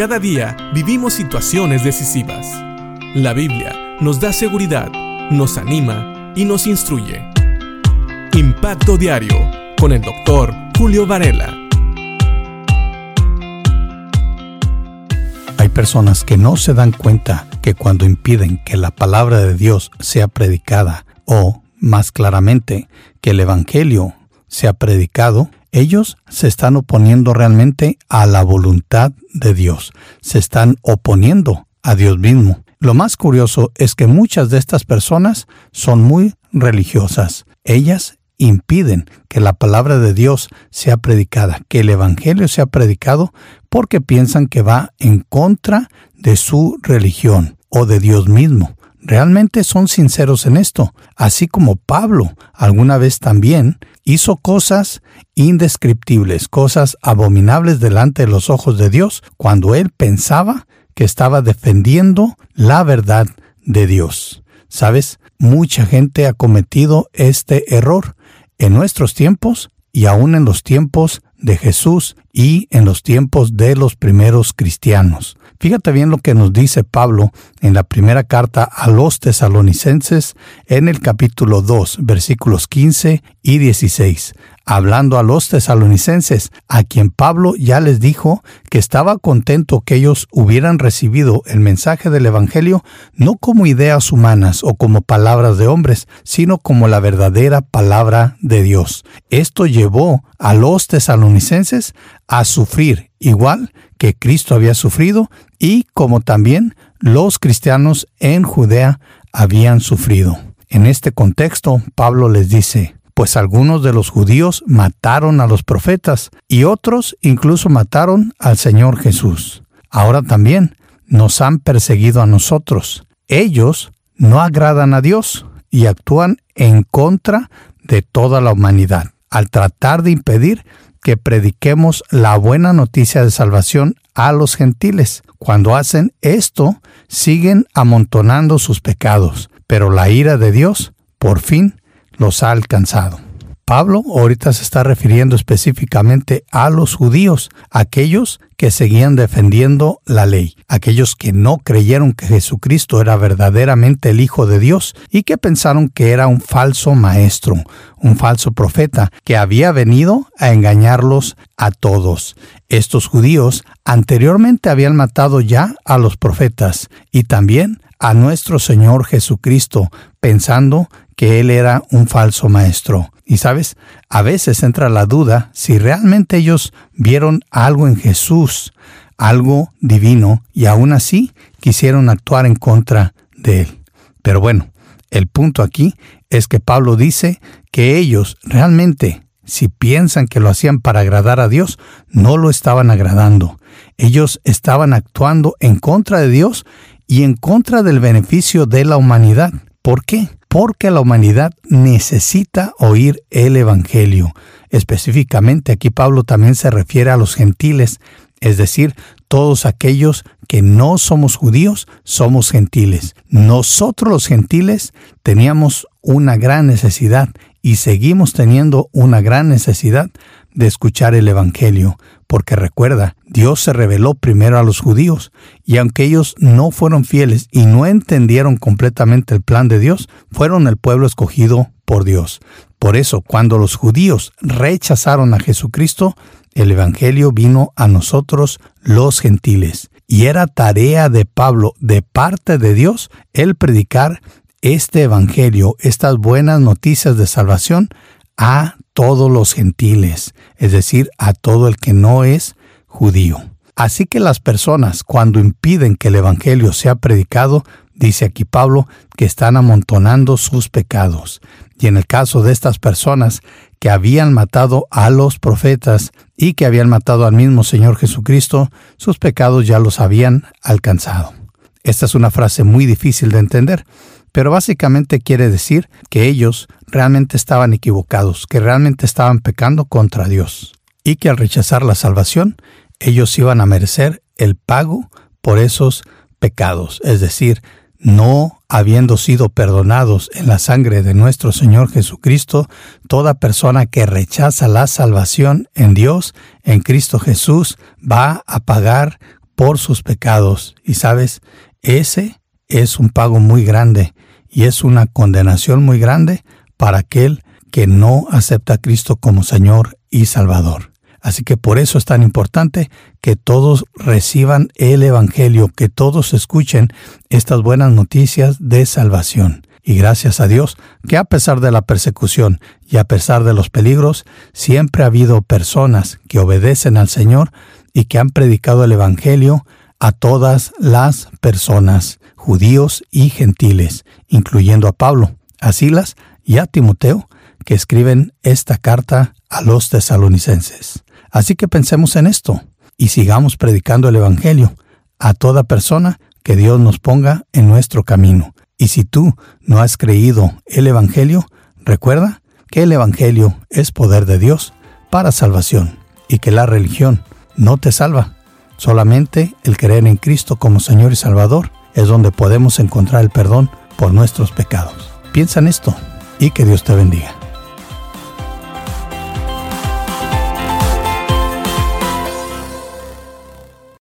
Cada día vivimos situaciones decisivas. La Biblia nos da seguridad, nos anima y nos instruye. Impacto Diario con el doctor Julio Varela. Hay personas que no se dan cuenta que cuando impiden que la palabra de Dios sea predicada o, más claramente, que el Evangelio sea predicado, ellos se están oponiendo realmente a la voluntad de Dios, se están oponiendo a Dios mismo. Lo más curioso es que muchas de estas personas son muy religiosas. Ellas impiden que la palabra de Dios sea predicada, que el Evangelio sea predicado, porque piensan que va en contra de su religión o de Dios mismo. Realmente son sinceros en esto, así como Pablo alguna vez también hizo cosas indescriptibles, cosas abominables delante de los ojos de Dios, cuando él pensaba que estaba defendiendo la verdad de Dios. ¿Sabes? Mucha gente ha cometido este error en nuestros tiempos y aún en los tiempos de Jesús y en los tiempos de los primeros cristianos. Fíjate bien lo que nos dice Pablo en la primera carta a los tesalonicenses en el capítulo 2, versículos 15 y 16 hablando a los tesalonicenses, a quien Pablo ya les dijo que estaba contento que ellos hubieran recibido el mensaje del Evangelio no como ideas humanas o como palabras de hombres, sino como la verdadera palabra de Dios. Esto llevó a los tesalonicenses a sufrir igual que Cristo había sufrido y como también los cristianos en Judea habían sufrido. En este contexto, Pablo les dice, pues algunos de los judíos mataron a los profetas y otros incluso mataron al Señor Jesús. Ahora también nos han perseguido a nosotros. Ellos no agradan a Dios y actúan en contra de toda la humanidad, al tratar de impedir que prediquemos la buena noticia de salvación a los gentiles. Cuando hacen esto, siguen amontonando sus pecados, pero la ira de Dios por fin los ha alcanzado. Pablo ahorita se está refiriendo específicamente a los judíos, aquellos que seguían defendiendo la ley, aquellos que no creyeron que Jesucristo era verdaderamente el Hijo de Dios y que pensaron que era un falso maestro, un falso profeta, que había venido a engañarlos a todos. Estos judíos anteriormente habían matado ya a los profetas y también a nuestro Señor Jesucristo, pensando que Él era un falso maestro. Y sabes, a veces entra la duda si realmente ellos vieron algo en Jesús, algo divino, y aún así quisieron actuar en contra de Él. Pero bueno, el punto aquí es que Pablo dice que ellos realmente, si piensan que lo hacían para agradar a Dios, no lo estaban agradando. Ellos estaban actuando en contra de Dios y en contra del beneficio de la humanidad. ¿Por qué? Porque la humanidad necesita oír el Evangelio. Específicamente aquí Pablo también se refiere a los gentiles, es decir, todos aquellos que no somos judíos, somos gentiles. Nosotros los gentiles teníamos una gran necesidad y seguimos teniendo una gran necesidad de escuchar el Evangelio, porque recuerda, Dios se reveló primero a los judíos, y aunque ellos no fueron fieles y no entendieron completamente el plan de Dios, fueron el pueblo escogido por Dios. Por eso, cuando los judíos rechazaron a Jesucristo, el Evangelio vino a nosotros los gentiles, y era tarea de Pablo, de parte de Dios, el predicar este Evangelio, estas buenas noticias de salvación a todos los gentiles, es decir, a todo el que no es judío. Así que las personas, cuando impiden que el Evangelio sea predicado, dice aquí Pablo, que están amontonando sus pecados. Y en el caso de estas personas que habían matado a los profetas y que habían matado al mismo Señor Jesucristo, sus pecados ya los habían alcanzado. Esta es una frase muy difícil de entender, pero básicamente quiere decir que ellos realmente estaban equivocados, que realmente estaban pecando contra Dios, y que al rechazar la salvación, ellos iban a merecer el pago por esos pecados, es decir, no habiendo sido perdonados en la sangre de nuestro Señor Jesucristo, toda persona que rechaza la salvación en Dios, en Cristo Jesús, va a pagar por sus pecados. Y sabes, ese es un pago muy grande y es una condenación muy grande para aquel que no acepta a Cristo como Señor y Salvador. Así que por eso es tan importante que todos reciban el Evangelio, que todos escuchen estas buenas noticias de salvación. Y gracias a Dios que a pesar de la persecución y a pesar de los peligros, siempre ha habido personas que obedecen al Señor y que han predicado el Evangelio a todas las personas, judíos y gentiles, incluyendo a Pablo, a Silas y a Timoteo, que escriben esta carta a los tesalonicenses. Así que pensemos en esto y sigamos predicando el Evangelio a toda persona que Dios nos ponga en nuestro camino. Y si tú no has creído el Evangelio, recuerda que el Evangelio es poder de Dios para salvación y que la religión no te salva. Solamente el creer en Cristo como Señor y Salvador es donde podemos encontrar el perdón por nuestros pecados. Piensa en esto y que Dios te bendiga.